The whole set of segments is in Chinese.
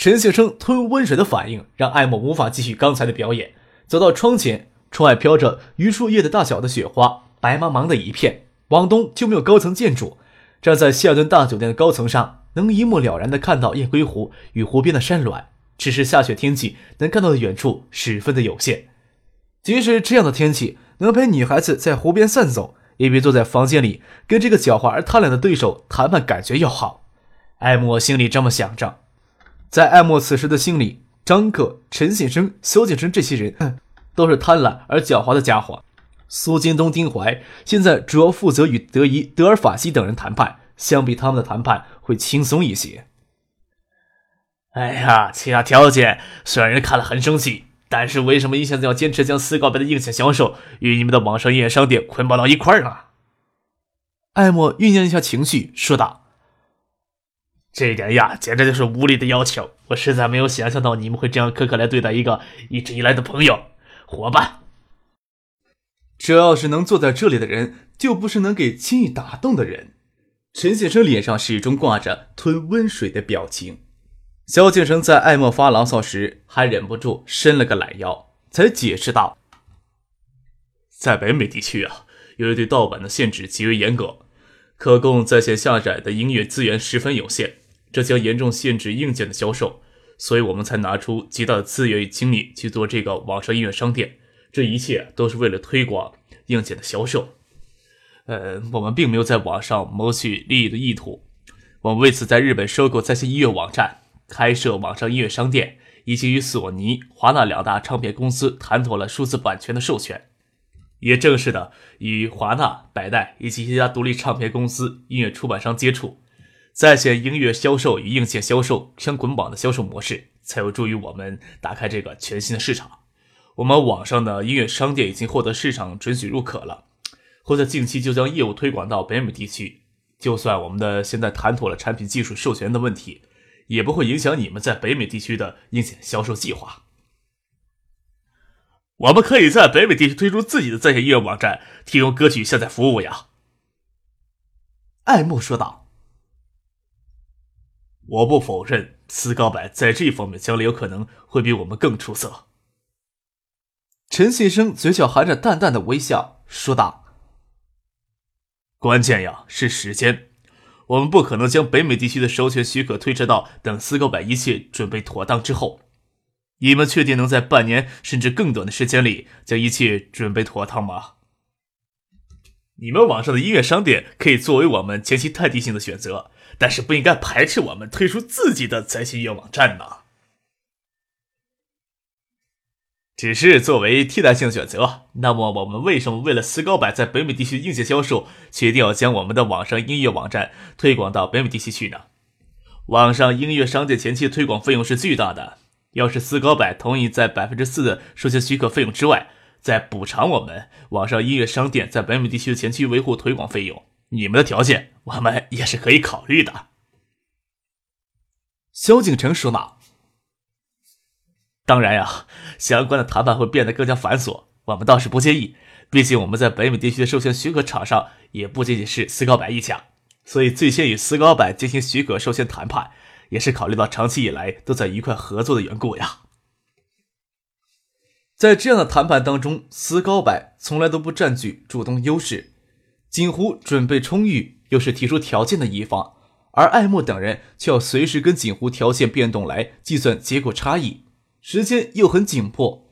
陈先生吞温水的反应让艾莫无法继续刚才的表演。走到窗前，窗外飘着榆树叶的大小的雪花，白茫茫的一片。往东就没有高层建筑。站在希尔顿大酒店的高层上，能一目了然地看到雁归湖与湖边的山峦。只是下雪天气，能看到的远处十分的有限。即使这样的天气，能陪女孩子在湖边散走，也比坐在房间里跟这个狡猾而贪婪的对手谈判感觉要好。艾莫心里这么想着。在艾莫此时的心里，张克、陈先生、萧景生这些人，都是贪婪而狡猾的家伙。苏京东、丁怀现在主要负责与德仪、德尔法西等人谈判，相比他们的谈判会轻松一些。哎呀，其他条件虽然人看了很生气，但是为什么一下子要坚持将斯高白的硬件销售与你们的网上音乐商店捆绑到一块儿呢？艾莫酝酿一下情绪，说道。这一点呀，简直就是无理的要求！我实在没有想象到你们会这样苛刻来对待一个一直以来的朋友、伙伴。这要是能坐在这里的人，就不是能给轻易打动的人。陈先生脸上始终挂着吞温水的表情。萧敬生在艾莫发牢骚时，还忍不住伸了个懒腰，才解释道：“在北美地区啊，由于对盗版的限制极为严格，可供在线下载的音乐资源十分有限。”这将严重限制硬件的销售，所以我们才拿出极大的资源与精力去做这个网上音乐商店。这一切都是为了推广硬件的销售。呃，我们并没有在网上谋取利益的意图。我们为此在日本收购在线音乐网站，开设网上音乐商店，以及与索尼、华纳两大唱片公司谈妥了数字版权的授权，也正式的与华纳、百代以及一家独立唱片公司、音乐出版商接触。在线音乐销售与硬件销售相捆绑的销售模式，才有助于我们打开这个全新的市场。我们网上的音乐商店已经获得市场准许入可了，会在近期就将业务推广到北美地区。就算我们的现在谈妥了产品技术授权的问题，也不会影响你们在北美地区的硬件销售计划。我们可以在北美地区推出自己的在线音乐网站，提供歌曲下载服务呀。”爱慕说道。我不否认，斯高柏在这方面将来有可能会比我们更出色。陈先生嘴角含着淡淡的微笑，说道：“关键呀是时间，我们不可能将北美地区的授权许可推迟到等斯高柏一切准备妥当之后。你们确定能在半年甚至更短的时间里将一切准备妥当吗？你们网上的音乐商店可以作为我们前期待定性的选择。”但是不应该排斥我们推出自己的在线音乐网站呢。只是作为替代性选择，那么我们为什么为了斯高柏在北美地区硬件销售，决定要将我们的网上音乐网站推广到北美地区去呢？网上音乐商店前期推广费用是巨大的，要是斯高柏同意在百分之四的授权许可费用之外，再补偿我们网上音乐商店在北美地区的前期维护推广费用。你们的条件，我们也是可以考虑的。”萧景成说道。“当然呀，相关的谈判会变得更加繁琐，我们倒是不介意。毕竟我们在北美地区的授权许可厂商也不仅仅是斯高柏一家，所以最先与斯高柏进行许可授权谈判，也是考虑到长期以来都在愉快合作的缘故呀。”在这样的谈判当中，斯高柏从来都不占据主动优势。锦湖准备充裕，又是提出条件的一方，而爱默等人却要随时跟锦湖条件变动来计算结果差异，时间又很紧迫。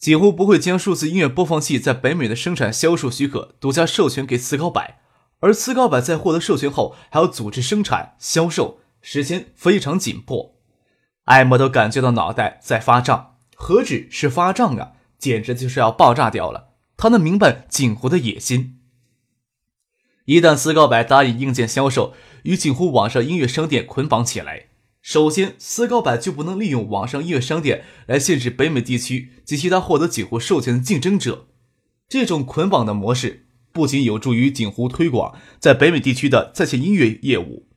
锦湖不会将数字音乐播放器在北美的生产销售许可独家授权给斯高柏，而斯高柏在获得授权后还要组织生产销售，时间非常紧迫。艾默都感觉到脑袋在发胀，何止是发胀啊，简直就是要爆炸掉了。他能明白锦湖的野心。一旦斯高柏答应硬件销售与锦湖网上音乐商店捆绑起来，首先，斯高柏就不能利用网上音乐商店来限制北美地区及其他获得锦湖授权的竞争者。这种捆绑的模式不仅有助于锦湖推广在北美地区的在线音乐业务，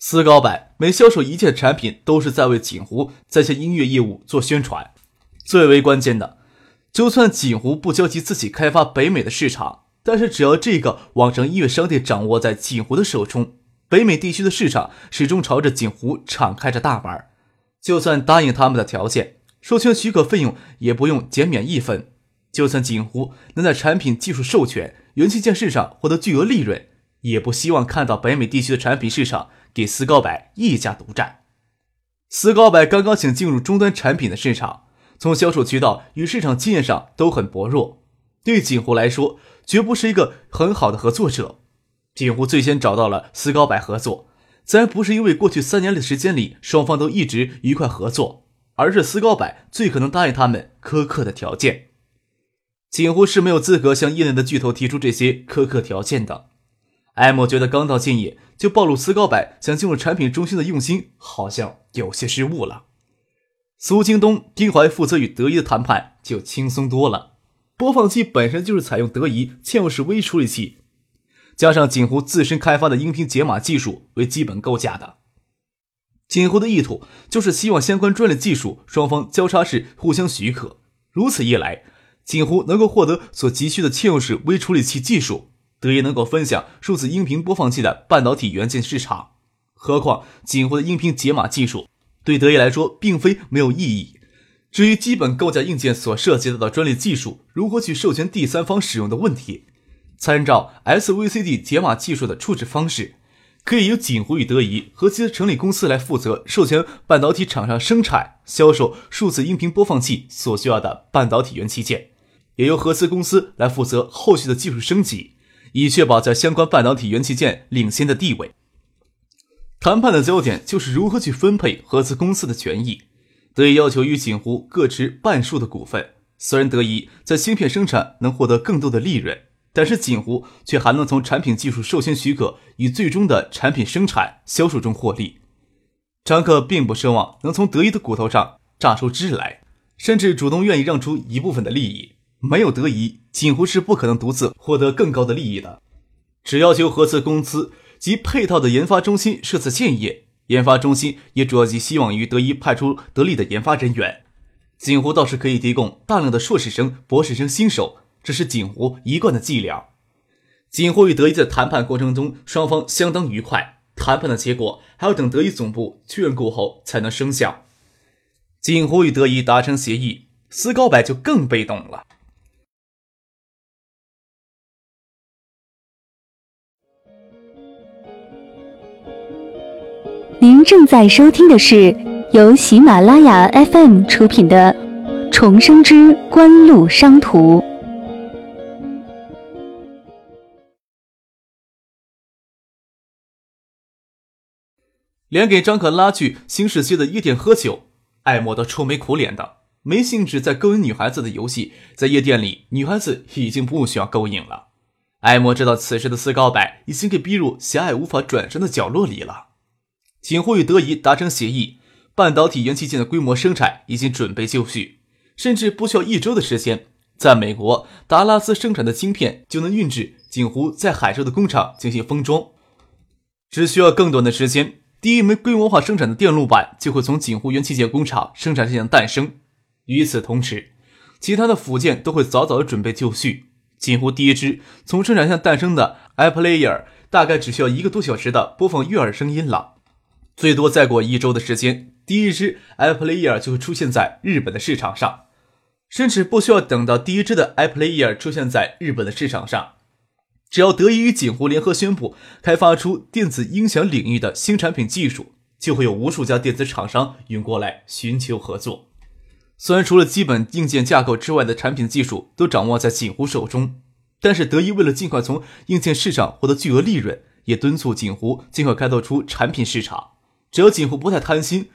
斯高柏每销售一件产品都是在为锦湖在线音乐业务做宣传。最为关键的，就算锦湖不焦急自己开发北美的市场，但是只要这个网上音乐商店掌握在锦湖的手中。北美地区的市场始终朝着锦湖敞开着大门，就算答应他们的条件，授权许可费用也不用减免一分。就算锦湖能在产品技术授权、元器件市场获得巨额利润，也不希望看到北美地区的产品市场给斯高柏一家独占。斯高柏刚刚想进入终端产品的市场，从销售渠道与市场经验上都很薄弱，对锦湖来说绝不是一个很好的合作者。锦湖最先找到了斯高柏合作，自然不是因为过去三年的时间里双方都一直愉快合作，而是斯高柏最可能答应他们苛刻的条件。锦湖是没有资格向业内的巨头提出这些苛刻条件的。艾莫觉得刚到建业就暴露斯高柏想进入产品中心的用心，好像有些失误了。苏京东、丁怀负责与德仪的谈判就轻松多了。播放器本身就是采用德仪嵌入式微处理器。加上锦湖自身开发的音频解码技术为基本构架的，锦湖的意图就是希望相关专利技术双方交叉式互相许可，如此一来，锦湖能够获得所急需的嵌入式微处理器技术，德仪能够分享数字音频播放器的半导体元件市场。何况锦湖的音频解码技术对德仪来说并非没有意义。至于基本构架硬件所涉及到的专利技术如何去授权第三方使用的问题。参照 SVCD 解码技术的处置方式，可以由锦湖与德仪合资成立公司来负责授权半导体厂商生产、销售数字音频播放器所需要的半导体元器件，也由合资公司来负责后续的技术升级，以确保在相关半导体元器件领先的地位。谈判的焦点就是如何去分配合资公司的权益。德仪要求与锦湖各持半数的股份，虽然德仪在芯片生产能获得更多的利润。但是锦湖却还能从产品技术授权许可与最终的产品生产销售中获利。张克并不奢望能从德仪的骨头上榨出汁来，甚至主动愿意让出一部分的利益。没有德仪，锦湖是不可能独自获得更高的利益的。只要求合资公司及配套的研发中心设在建业，研发中心也主要寄希望于德仪派出得力的研发人员。锦湖倒是可以提供大量的硕士生、博士生新手。这是锦湖一贯的伎俩。锦湖与德仪在谈判过程中，双方相当愉快。谈判的结果还要等德仪总部确认过后才能生效。锦湖与德仪达成协议，斯高柏就更被动了。您正在收听的是由喜马拉雅 FM 出品的《重生之官路商途》。连给张可拉去新世界的夜店喝酒，艾莫都愁眉苦脸的，没兴致再勾引女孩子的游戏。在夜店里，女孩子已经不需要勾引了。艾莫知道此时的斯高柏已经给逼入狭隘无法转身的角落里了。锦湖与德仪达成协议，半导体元器件的规模生产已经准备就绪，甚至不需要一周的时间，在美国达拉斯生产的晶片就能运至锦湖在海州的工厂进行封装，只需要更短的时间。第一枚规模化生产的电路板就会从锦湖元器件工厂生产线诞生。与此同时，其他的辅件都会早早的准备就绪。锦湖第一支从生产线诞生的 iPlayer 大概只需要一个多小时的播放悦耳声音了。最多再过一周的时间，第一支 iPlayer 就会出现在日本的市场上，甚至不需要等到第一支的 iPlayer 出现在日本的市场上。只要德仪与锦湖联合宣布开发出电子音响领域的新产品技术，就会有无数家电子厂商涌过来寻求合作。虽然除了基本硬件架构之外的产品技术都掌握在锦湖手中，但是德一为了尽快从硬件市场获得巨额利润，也敦促锦湖尽快开拓出产品市场。只要锦湖不太贪心，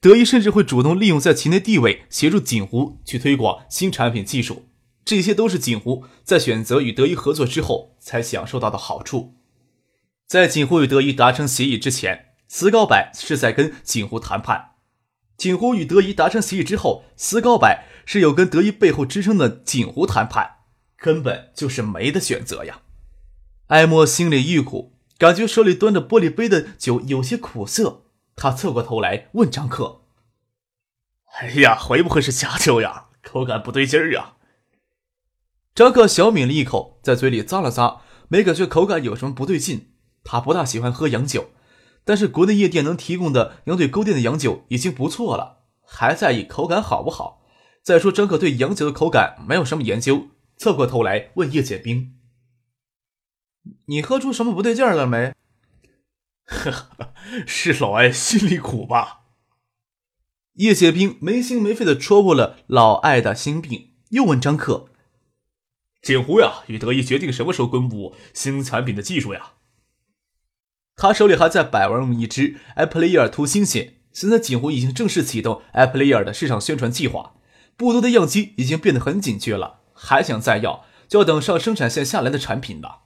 德仪甚至会主动利用在其内地位，协助锦湖去推广新产品技术。这些都是锦湖在选择与德仪合作之后才享受到的好处。在锦湖与德仪达成协议之前，斯高柏是在跟锦湖谈判。锦湖与德仪达成协议之后，斯高柏是有跟德仪背后支撑的锦湖谈判，根本就是没得选择呀。艾莫心里郁苦，感觉手里端着玻璃杯的酒有些苦涩。他侧过头来问张克：“哎呀，会不会是假酒呀？口感不对劲儿啊？”张克小抿了一口，在嘴里咂了咂，没感觉口感有什么不对劲。他不大喜欢喝洋酒，但是国内夜店能提供的羊腿勾店的洋酒已经不错了，还在意口感好不好？再说张克对洋酒的口感没有什么研究，侧过头来问叶剑兵：“你喝出什么不对劲儿了没？”呵呵，是老艾心里苦吧？叶雪兵没心没肺的戳破了老艾的心病，又问张克：“锦湖呀，与德仪决定什么时候公布新产品的技术呀？”他手里还在摆玩一支 Apple Ear 图新鲜，现在锦湖已经正式启动 Apple Ear 的市场宣传计划，不多的样机已经变得很紧缺了，还想再要，就要等上生产线下来的产品了。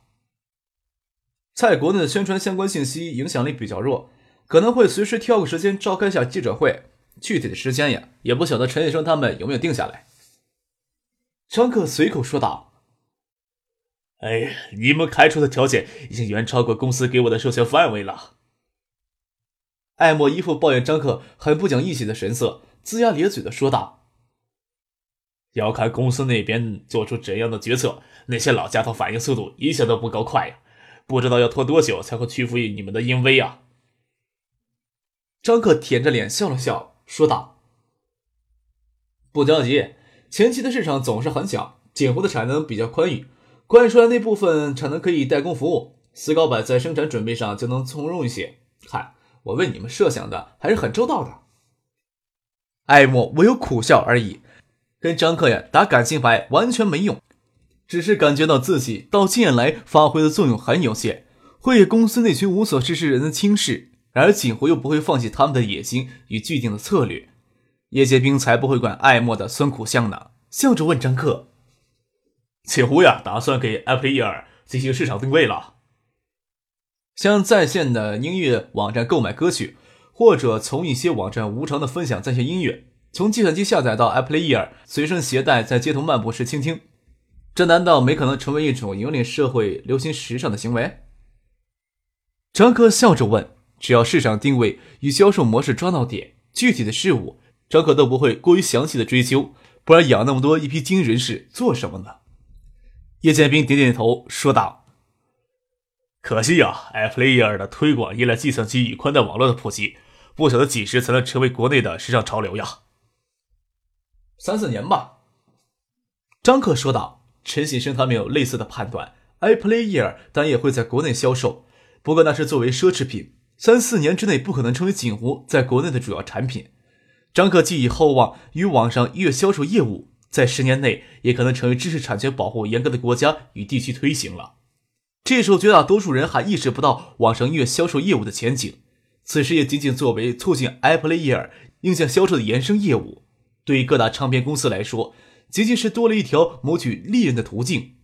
在国内的宣传相关信息影响力比较弱，可能会随时挑个时间召开下记者会。具体的时间呀，也不晓得陈医生他们有没有定下来。张克随口说道：“哎，你们开出的条件已经远超过公司给我的授权范围了。”艾莫一副抱怨张克很不讲义气的神色，龇牙咧嘴的说道：“要看公司那边做出怎样的决策，那些老家伙反应速度一向都不够快呀。”不知道要拖多久才会屈服于你们的淫威啊！张克舔着脸笑了笑，说道：“不着急，前期的市场总是很小，锦湖的产能比较宽裕，关出来那部分产能可以代工服务，斯高板在生产准备上就能从容一些。看，我为你们设想的还是很周到的。”艾莫唯有苦笑而已，跟张克呀打感情牌完全没用。只是感觉到自己到近年来发挥的作用很有限，会公司那群无所事事人的轻视，而锦湖又不会放弃他们的野心与既定的策略，叶剑兵才不会管爱莫的酸苦相呢。笑着问张克：“锦湖呀，打算给 Apple Ear 进行市场定位了？像在线的音乐网站购买歌曲，或者从一些网站无偿的分享在线音乐，从计算机下载到 Apple Ear，随身携带，在街头漫步时倾听。”这难道没可能成为一种引领社会流行时尚的行为？张克笑着问：“只要市场定位与销售模式抓到点，具体的事物张克都不会过于详细的追究。不然养那么多一批精英人士做什么呢？”叶剑兵点点头说道：“可惜呀，iPlayer 的推广依赖计算机与宽带网络的普及，不晓得几时才能成为国内的时尚潮流呀？”三四年吧。”张克说道。陈先生他们有类似的判断，iPlayer 当也会在国内销售，不过那是作为奢侈品，三四年之内不可能成为锦湖在国内的主要产品。张可寄以厚望于网上音乐销售业务，在十年内也可能成为知识产权保护严格的国家与地区推行了。这时候绝大多数人还意识不到网上音乐销售业务的前景，此时也仅仅作为促进 iPlayer 硬件销售的延伸业务。对于各大唱片公司来说，仅仅是多了一条谋取利润的途径，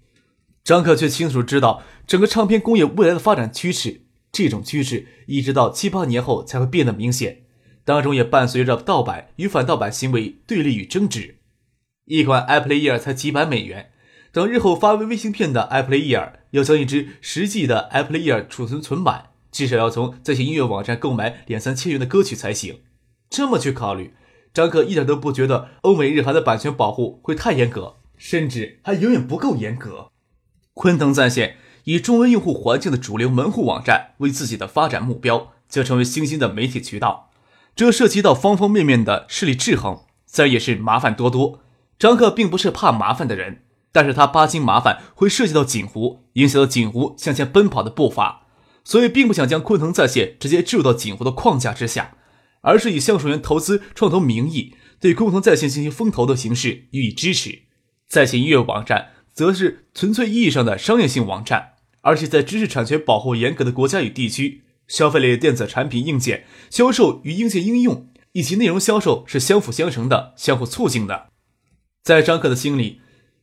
张克却清楚知道整个唱片工业未来的发展趋势。这种趋势一直到七八年后才会变得明显，当中也伴随着盗版与反盗版行为对立与争执。一款 iPlayer 才几百美元，等日后发为微芯片的 iPlayer，要将一支实际的 iPlayer 储存存满，至少要从在线音乐网站购买两三千元的歌曲才行。这么去考虑。张克一点都不觉得欧美日韩的版权保护会太严格，甚至还远远不够严格。昆腾在线以中文用户环境的主流门户网站为自己的发展目标，将成为新兴的媒体渠道。这涉及到方方面面的势力制衡，自然也是麻烦多多。张克并不是怕麻烦的人，但是他巴金麻烦会涉及到锦湖，影响到锦湖向前奔跑的步伐，所以并不想将昆腾在线直接置入到锦湖的框架之下。而是以橡树园投资创投名义对共同在线进行风投的形式予以支持，在线音乐网站则是纯粹意义上的商业性网站，而且在知识产权保护严格的国家与地区，消费类电子产品硬件销售与硬件应用以及内容销售是相辅相成的、相互促进的。在张克的心里，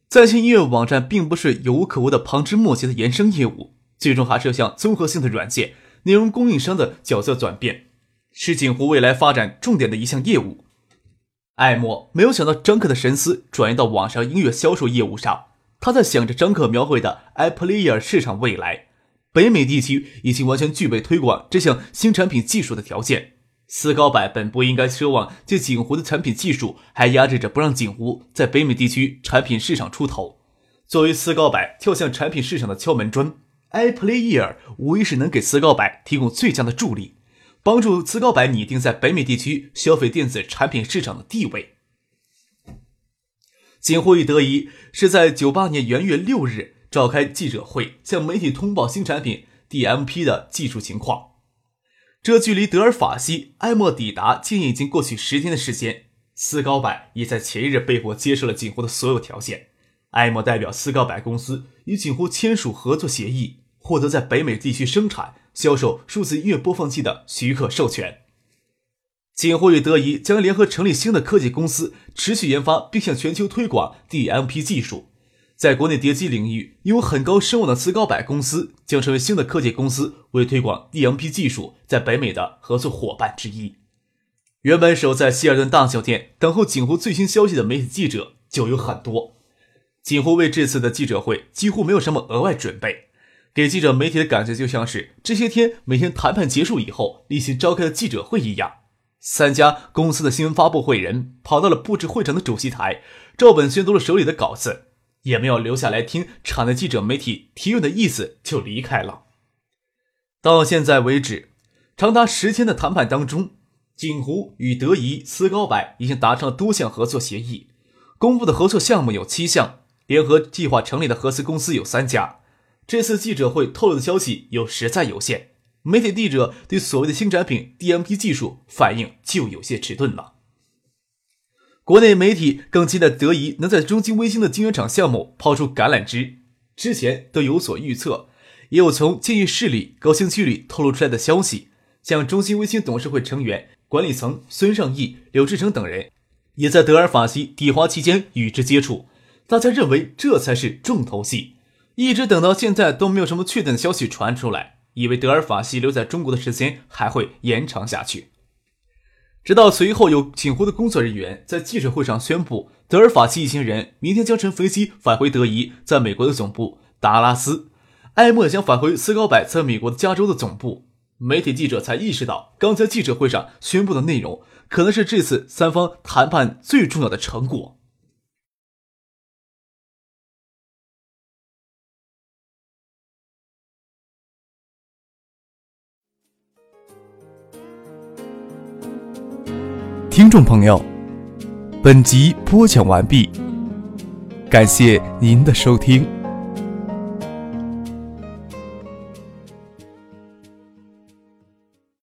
在线音乐网站并不是有无可无的旁枝末节的延伸业务，最终还是要向综合性的软件。内容供应商的角色转变，是锦湖未来发展重点的一项业务。艾默没有想到张克的神思转移到网上音乐销售业务上，他在想着张克描绘的 iPlayer 市场未来。北美地区已经完全具备推广这项新产品技术的条件。斯高柏本不应该奢望借锦湖的产品技术，还压制着不让锦湖在北美地区产品市场出头。作为斯高柏跳向产品市场的敲门砖，iPlayer 无疑是能给斯高柏提供最佳的助力，帮助斯高柏拟定在北美地区消费电子产品市场的地位。锦湖与德仪是在九八年元月六日。召开记者会，向媒体通报新产品 DMP 的技术情况。这距离德尔法西埃默抵达竟已经过去十天的时间。斯高柏也在前一日被迫接受了锦湖的所有条件。埃默代表斯高柏公司与锦湖签署合作协议，获得在北美地区生产、销售数字音乐播放器的许可授权。锦湖与德仪将联合成立新的科技公司，持续研发并向全球推广 DMP 技术。在国内碟机领域拥有很高声望的斯高柏公司将成为新的科技公司，为推广 DMP 技术在北美的合作伙伴之一。原本守在希尔顿大酒店等候锦湖最新消息的媒体记者就有很多。锦湖为这次的记者会几乎没有什么额外准备，给记者媒体的感觉就像是这些天每天谈判结束以后例行召开的记者会一样。三家公司的新闻发布会人跑到了布置会场的主席台，照本宣读了手里的稿子。也没有留下来听场内记者媒体提问的意思，就离开了。到现在为止，长达十天的谈判当中，锦湖与德仪、斯高柏已经达成了多项合作协议，公布的合作项目有七项，联合计划成立的合资公司有三家。这次记者会透露的消息有实在有限，媒体记者对所谓的新产品 DMP 技术反应就有些迟钝了。国内媒体更期待德仪能在中兴微星的晶圆厂项目抛出橄榄枝。之前都有所预测，也有从建议市里、高新区里透露出来的消息，像中兴微星董事会成员、管理层孙尚义、柳志成等人，也在德尔法西抵华期间与之接触。大家认为这才是重头戏，一直等到现在都没有什么确定的消息传出来，以为德尔法西留在中国的时间还会延长下去。直到随后有锦湖的工作人员在记者会上宣布，德尔法西一行人明天将乘飞机返回德仪在美国的总部达拉斯，艾默将返回斯高柏在美国加州的总部。媒体记者才意识到，刚才记者会上宣布的内容可能是这次三方谈判最重要的成果。听众朋友，本集播讲完毕，感谢您的收听。